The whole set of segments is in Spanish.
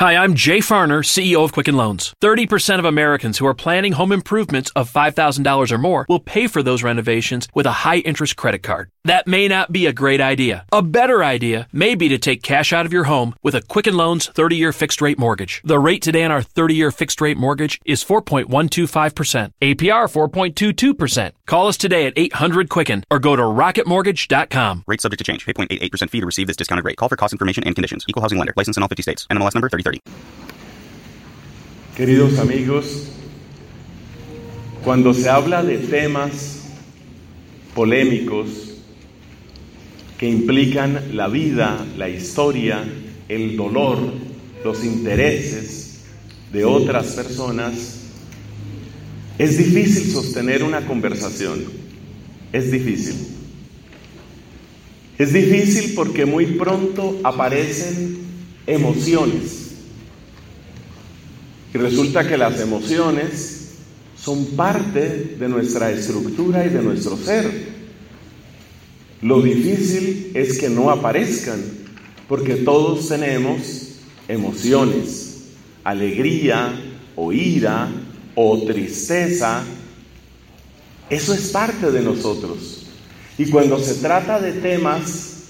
Hi, I'm Jay Farner, CEO of Quicken Loans. 30% of Americans who are planning home improvements of $5,000 or more will pay for those renovations with a high interest credit card. That may not be a great idea. A better idea may be to take cash out of your home with a Quicken Loans 30 year fixed rate mortgage. The rate today on our 30 year fixed rate mortgage is 4.125%, APR 4.22%. Call us today at 800 Quicken or go to rocketmortgage.com. Rate subject to change. Pay 0.88% fee to receive this discounted rate. Call for cost information and conditions. Equal housing lender. License in all 50 states. NMLS number 3030. Queridos amigos, cuando se habla de temas polémicos que implican la vida, la historia, el dolor, los intereses de otras personas, es difícil sostener una conversación. Es difícil. Es difícil porque muy pronto aparecen emociones. Y resulta que las emociones son parte de nuestra estructura y de nuestro ser. Lo difícil es que no aparezcan, porque todos tenemos emociones, alegría o ira o tristeza. Eso es parte de nosotros. Y cuando se trata de temas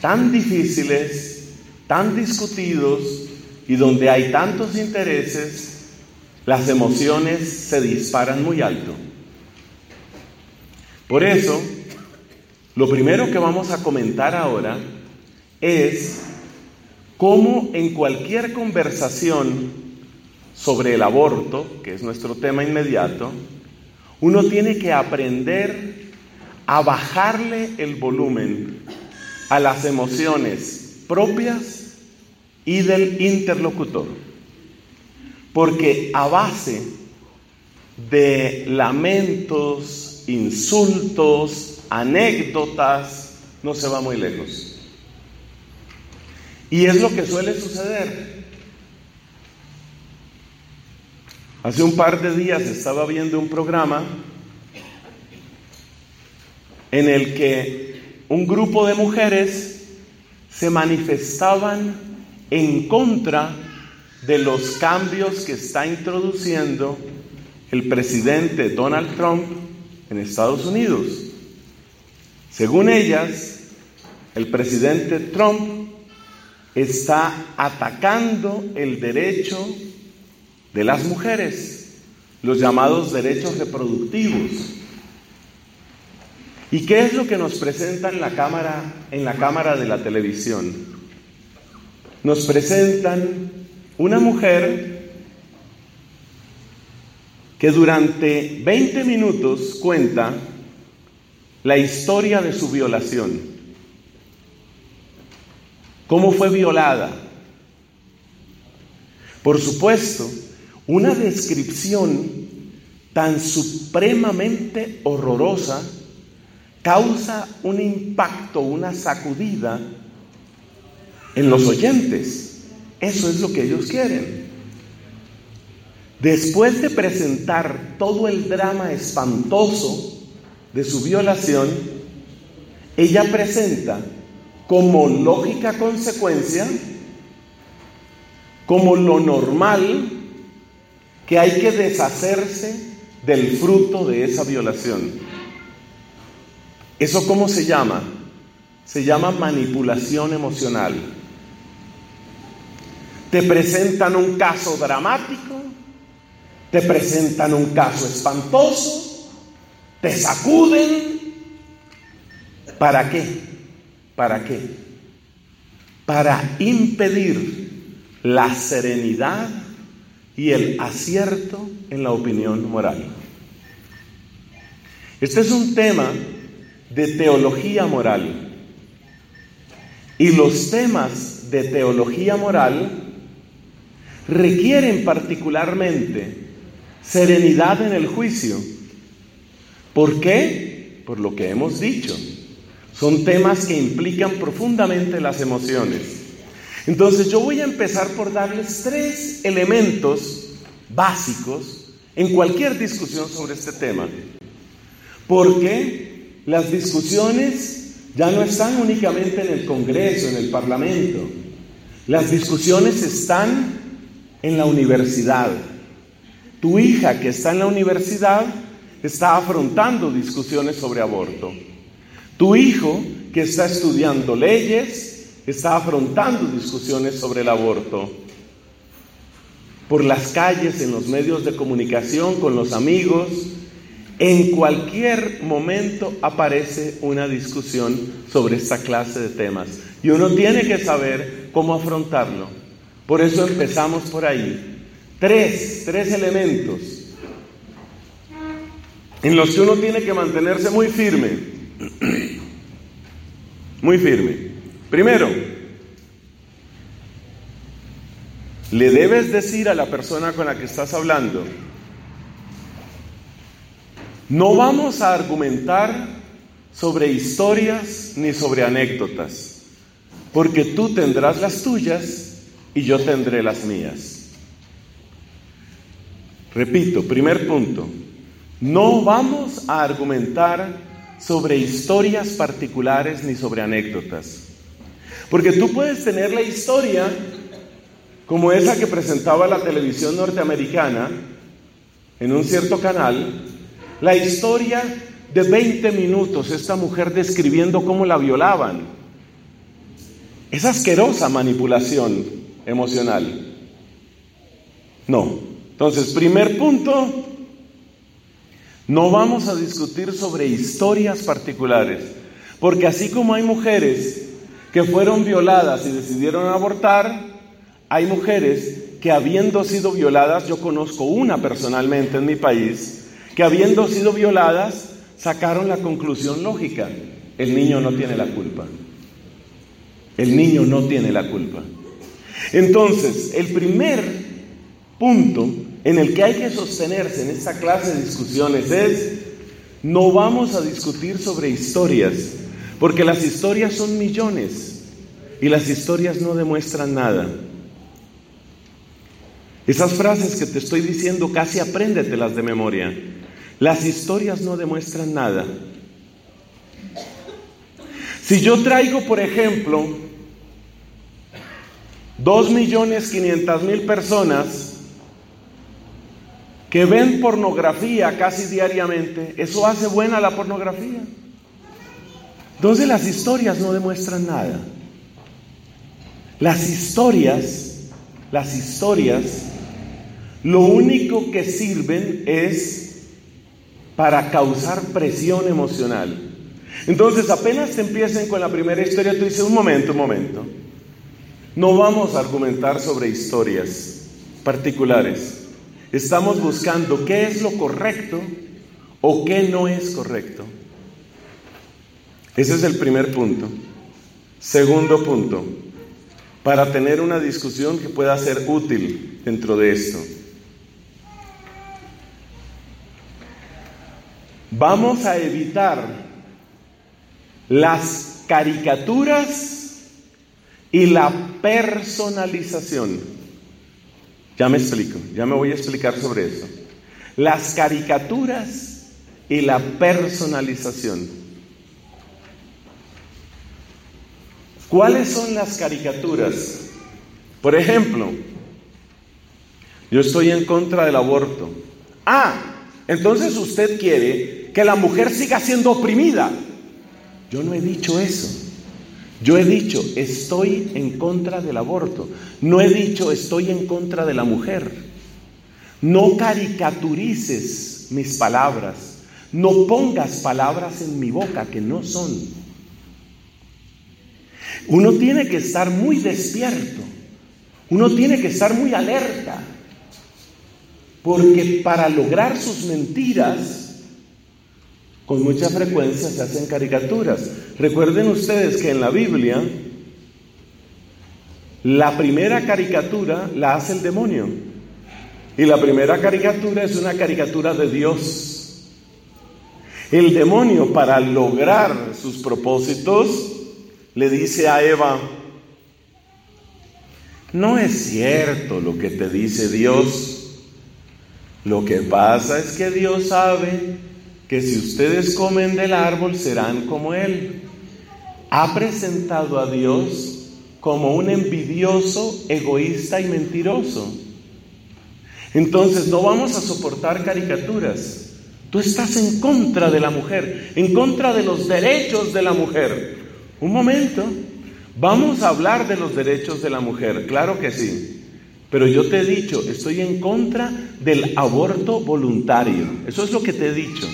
tan difíciles, tan discutidos, y donde hay tantos intereses, las emociones se disparan muy alto. Por eso, lo primero que vamos a comentar ahora es cómo en cualquier conversación sobre el aborto, que es nuestro tema inmediato, uno tiene que aprender a bajarle el volumen a las emociones propias y del interlocutor. Porque a base de lamentos, insultos, anécdotas, no se va muy lejos. Y es lo que suele suceder. Hace un par de días estaba viendo un programa en el que un grupo de mujeres se manifestaban en contra de los cambios que está introduciendo el presidente Donald Trump en Estados Unidos. Según ellas, el presidente Trump está atacando el derecho de las mujeres, los llamados derechos reproductivos. ¿Y qué es lo que nos presenta en la cámara, en la cámara de la televisión? Nos presentan una mujer que durante 20 minutos cuenta la historia de su violación. ¿Cómo fue violada? Por supuesto, una descripción tan supremamente horrorosa causa un impacto, una sacudida en los oyentes. Eso es lo que ellos quieren. Después de presentar todo el drama espantoso de su violación, ella presenta como lógica consecuencia, como lo normal, que hay que deshacerse del fruto de esa violación. ¿Eso cómo se llama? Se llama manipulación emocional. Te presentan un caso dramático, te presentan un caso espantoso, te sacuden. ¿Para qué? ¿Para qué? Para impedir la serenidad y el acierto en la opinión moral. Este es un tema de teología moral. Y los temas de teología moral requieren particularmente serenidad en el juicio. ¿Por qué? Por lo que hemos dicho. Son temas que implican profundamente las emociones. Entonces yo voy a empezar por darles tres elementos básicos en cualquier discusión sobre este tema. Porque las discusiones ya no están únicamente en el Congreso, en el Parlamento. Las discusiones están en la universidad. Tu hija que está en la universidad está afrontando discusiones sobre aborto. Tu hijo que está estudiando leyes está afrontando discusiones sobre el aborto. Por las calles, en los medios de comunicación, con los amigos, en cualquier momento aparece una discusión sobre esta clase de temas. Y uno tiene que saber cómo afrontarlo. Por eso empezamos por ahí. Tres, tres elementos en los que uno tiene que mantenerse muy firme. Muy firme. Primero, le debes decir a la persona con la que estás hablando, no vamos a argumentar sobre historias ni sobre anécdotas, porque tú tendrás las tuyas y yo tendré las mías. Repito, primer punto, no vamos a argumentar sobre historias particulares ni sobre anécdotas, porque tú puedes tener la historia como esa que presentaba la televisión norteamericana en un cierto canal, la historia de 20 minutos, esta mujer describiendo cómo la violaban. Es asquerosa manipulación emocional. No. Entonces, primer punto, no vamos a discutir sobre historias particulares, porque así como hay mujeres que fueron violadas y decidieron abortar, hay mujeres que habiendo sido violadas, yo conozco una personalmente en mi país, que habiendo sido violadas, sacaron la conclusión lógica, el niño no tiene la culpa. El niño no tiene la culpa. Entonces, el primer punto en el que hay que sostenerse en esta clase de discusiones es, no vamos a discutir sobre historias, porque las historias son millones y las historias no demuestran nada. Esas frases que te estoy diciendo casi apréndetelas de memoria. Las historias no demuestran nada. Si yo traigo, por ejemplo, dos millones quinientas mil personas que ven pornografía casi diariamente, ¿eso hace buena la pornografía? Entonces las historias no demuestran nada. Las historias, las historias, lo único que sirven es para causar presión emocional. Entonces, apenas te empiecen con la primera historia, tú dices, un momento, un momento. No vamos a argumentar sobre historias particulares. Estamos buscando qué es lo correcto o qué no es correcto. Ese es el primer punto. Segundo punto, para tener una discusión que pueda ser útil dentro de esto. Vamos a evitar las caricaturas y la personalización. Ya me explico, ya me voy a explicar sobre eso. Las caricaturas y la personalización. ¿Cuáles son las caricaturas? Por ejemplo, yo estoy en contra del aborto. Ah, entonces usted quiere que la mujer siga siendo oprimida. Yo no he dicho eso. Yo he dicho, estoy en contra del aborto. No he dicho, estoy en contra de la mujer. No caricaturices mis palabras. No pongas palabras en mi boca que no son. Uno tiene que estar muy despierto. Uno tiene que estar muy alerta. Porque para lograr sus mentiras, con mucha frecuencia se hacen caricaturas. Recuerden ustedes que en la Biblia la primera caricatura la hace el demonio. Y la primera caricatura es una caricatura de Dios. El demonio para lograr sus propósitos le dice a Eva, no es cierto lo que te dice Dios. Lo que pasa es que Dios sabe que si ustedes comen del árbol serán como Él. Ha presentado a Dios como un envidioso, egoísta y mentiroso. Entonces no vamos a soportar caricaturas. Tú estás en contra de la mujer, en contra de los derechos de la mujer. Un momento, vamos a hablar de los derechos de la mujer, claro que sí. Pero yo te he dicho, estoy en contra del aborto voluntario. Eso es lo que te he dicho.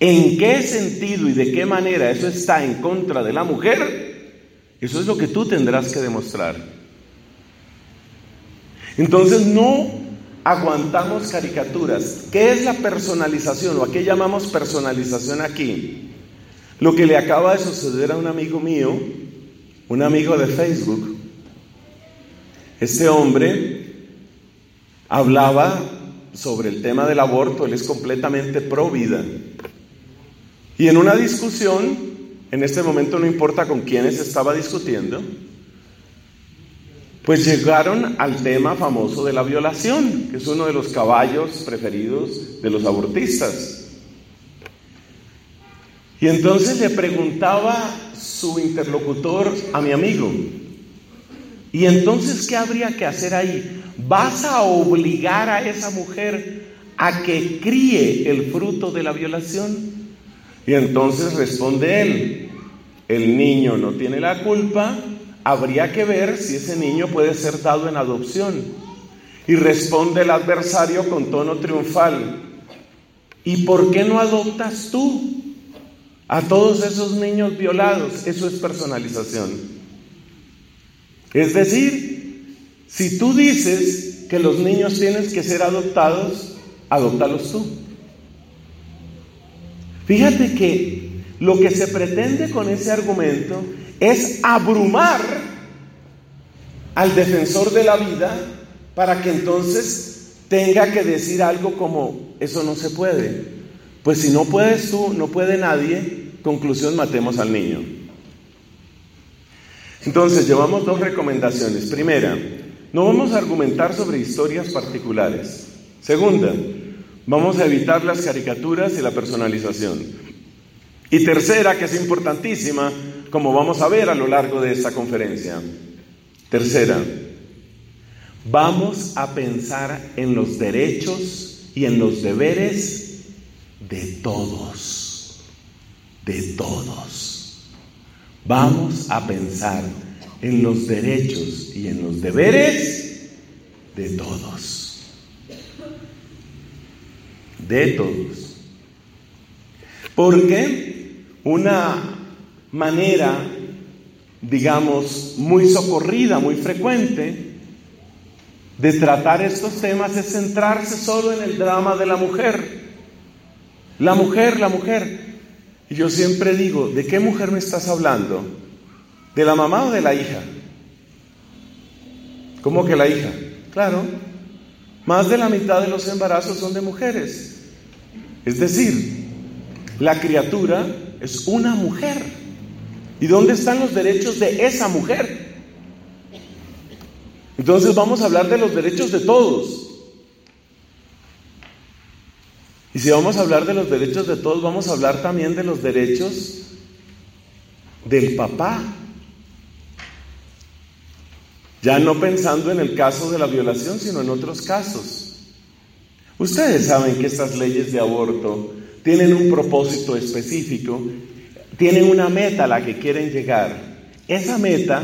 ¿En qué sentido y de qué manera eso está en contra de la mujer? Eso es lo que tú tendrás que demostrar. Entonces no aguantamos caricaturas. ¿Qué es la personalización o a qué llamamos personalización aquí? Lo que le acaba de suceder a un amigo mío, un amigo de Facebook. Este hombre hablaba sobre el tema del aborto, él es completamente pro vida. Y en una discusión, en este momento no importa con quiénes estaba discutiendo, pues llegaron al tema famoso de la violación, que es uno de los caballos preferidos de los abortistas. Y entonces le preguntaba su interlocutor a mi amigo, ¿y entonces qué habría que hacer ahí? ¿Vas a obligar a esa mujer a que críe el fruto de la violación? Y entonces responde él, el niño no tiene la culpa, habría que ver si ese niño puede ser dado en adopción. Y responde el adversario con tono triunfal. ¿Y por qué no adoptas tú a todos esos niños violados? Eso es personalización. Es decir, si tú dices que los niños tienen que ser adoptados, adóptalos tú. Fíjate que lo que se pretende con ese argumento es abrumar al defensor de la vida para que entonces tenga que decir algo como, eso no se puede. Pues si no puedes tú, no puede nadie, conclusión, matemos al niño. Entonces, llevamos dos recomendaciones. Primera, no vamos a argumentar sobre historias particulares. Segunda, vamos a evitar las caricaturas y la personalización. Y tercera, que es importantísima, como vamos a ver a lo largo de esta conferencia. Tercera, vamos a pensar en los derechos y en los deberes de todos, de todos. Vamos a pensar en los derechos y en los deberes de todos. De todos. Porque una manera, digamos, muy socorrida, muy frecuente de tratar estos temas es centrarse solo en el drama de la mujer. La mujer, la mujer. Y yo siempre digo, ¿de qué mujer me estás hablando? ¿De la mamá o de la hija? ¿Cómo que la hija? Claro, más de la mitad de los embarazos son de mujeres. Es decir, la criatura es una mujer. ¿Y dónde están los derechos de esa mujer? Entonces vamos a hablar de los derechos de todos. Y si vamos a hablar de los derechos de todos, vamos a hablar también de los derechos del papá. Ya no pensando en el caso de la violación, sino en otros casos. Ustedes saben que estas leyes de aborto tienen un propósito específico tienen una meta a la que quieren llegar. Esa meta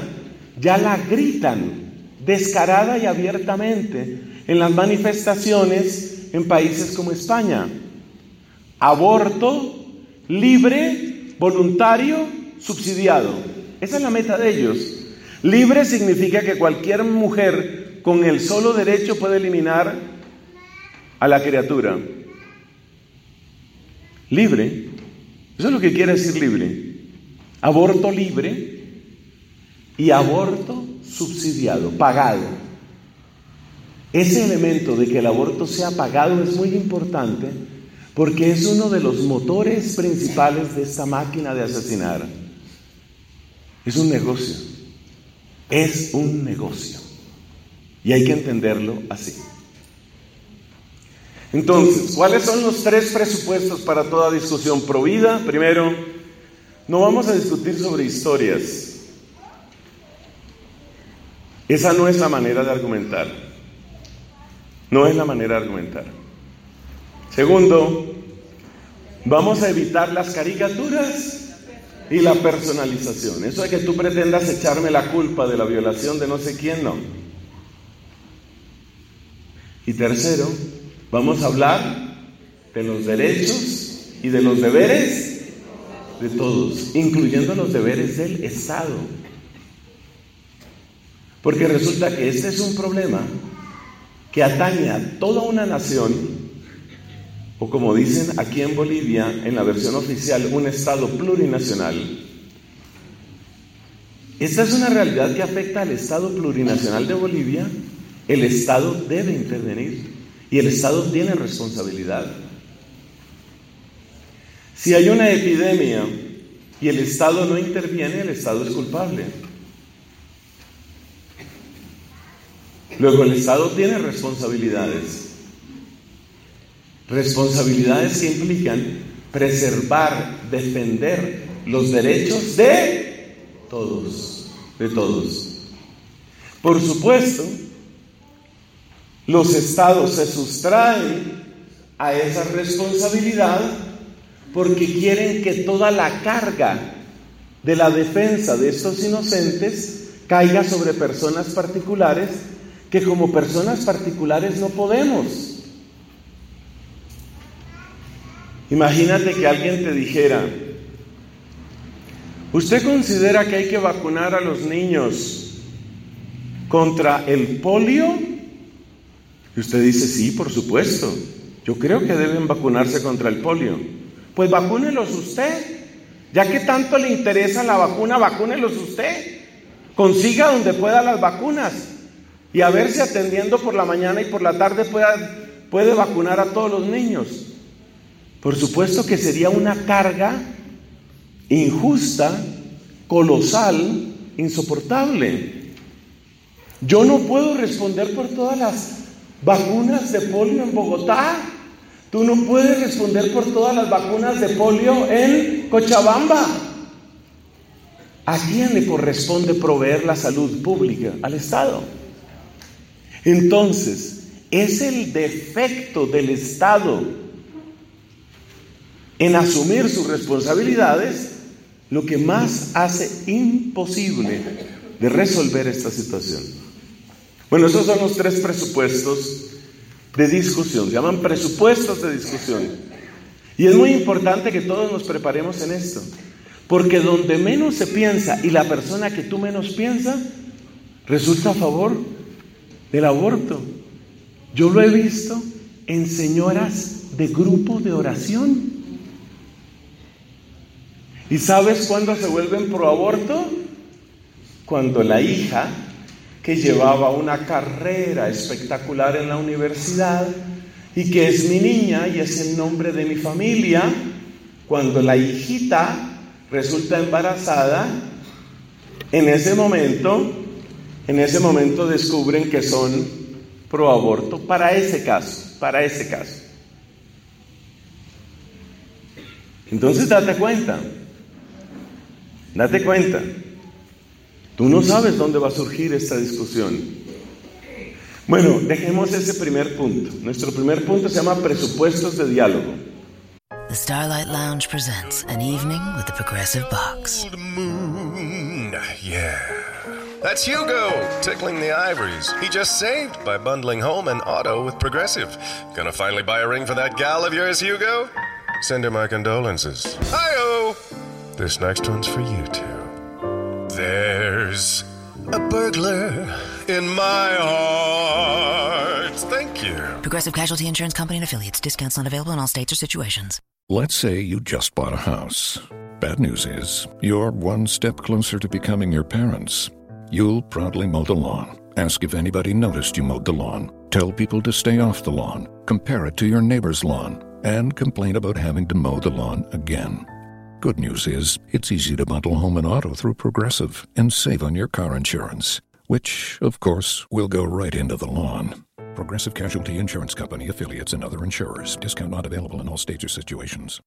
ya la gritan descarada y abiertamente en las manifestaciones en países como España. Aborto libre, voluntario, subsidiado. Esa es la meta de ellos. Libre significa que cualquier mujer con el solo derecho puede eliminar a la criatura. Libre eso es lo que quiere decir libre. Aborto libre y aborto subsidiado, pagado. Ese elemento de que el aborto sea pagado es muy importante porque es uno de los motores principales de esta máquina de asesinar. Es un negocio. Es un negocio. Y hay que entenderlo así. Entonces, ¿cuáles son los tres presupuestos para toda discusión pro vida? Primero, no vamos a discutir sobre historias. Esa no es la manera de argumentar. No es la manera de argumentar. Segundo, vamos a evitar las caricaturas y la personalización. Eso de que tú pretendas echarme la culpa de la violación de no sé quién, no. Y tercero, vamos a hablar de los derechos y de los deberes de todos, incluyendo los deberes del Estado. Porque resulta que este es un problema que atañe a toda una nación, o como dicen aquí en Bolivia, en la versión oficial, un Estado plurinacional. Esta es una realidad que afecta al Estado plurinacional de Bolivia. El Estado debe intervenir y el Estado tiene responsabilidad. Si hay una epidemia y el Estado no interviene, el Estado es culpable. Luego el Estado tiene responsabilidades. Responsabilidades que implican preservar, defender los derechos de todos, de todos. Por supuesto, los estados se sustraen a esa responsabilidad porque quieren que toda la carga de la defensa de estos inocentes caiga sobre personas particulares que como personas particulares no podemos. Imagínate que alguien te dijera, ¿usted considera que hay que vacunar a los niños contra el polio? Usted dice, sí, por supuesto. Yo creo que deben vacunarse contra el polio. Pues vacúnelos usted. Ya que tanto le interesa la vacuna, vacúnelos usted. Consiga donde pueda las vacunas. Y a ver si atendiendo por la mañana y por la tarde puede vacunar a todos los niños. Por supuesto que sería una carga injusta, colosal, insoportable. Yo no puedo responder por todas las vacunas de polio en Bogotá. Tú no puedes responder por todas las vacunas de polio en Cochabamba. ¿A quién le corresponde proveer la salud pública? Al Estado. Entonces, es el defecto del Estado en asumir sus responsabilidades lo que más hace imposible de resolver esta situación. Bueno, esos son los tres presupuestos de discusión, se llaman presupuestos de discusión. Y es muy importante que todos nos preparemos en esto, porque donde menos se piensa y la persona que tú menos piensas resulta a favor del aborto. Yo lo he visto en señoras de grupo de oración. ¿Y sabes cuándo se vuelven pro aborto? Cuando la hija, que llevaba una carrera espectacular en la universidad y que es mi niña y es el nombre de mi familia, cuando la hijita resulta embarazada, en ese momento en ese momento descubren que son pro aborto para ese caso, para ese caso. Entonces date cuenta, date cuenta. Tú no sabes dónde va a surgir esta discusión. Bueno, dejemos ese primer punto. Nuestro primer punto se llama presupuestos de diálogo. The Starlight Lounge presents an evening with the Progressive Box. Moon, yeah. That's Hugo, tickling the ivories. He just saved by bundling home and auto with Progressive. Gonna finally buy a ring for that gal of yours, Hugo? Send her my condolences. Hi-oh! This next one's for you two. There's a burglar in my heart. Thank you. Progressive Casualty Insurance Company and affiliates. Discounts not available in all states or situations. Let's say you just bought a house. Bad news is, you're one step closer to becoming your parents. You'll proudly mow the lawn. Ask if anybody noticed you mowed the lawn. Tell people to stay off the lawn. Compare it to your neighbor's lawn. And complain about having to mow the lawn again. Good news is, it's easy to bundle home and auto through Progressive and save on your car insurance, which, of course, will go right into the lawn. Progressive Casualty Insurance Company affiliates and other insurers. Discount not available in all states or situations.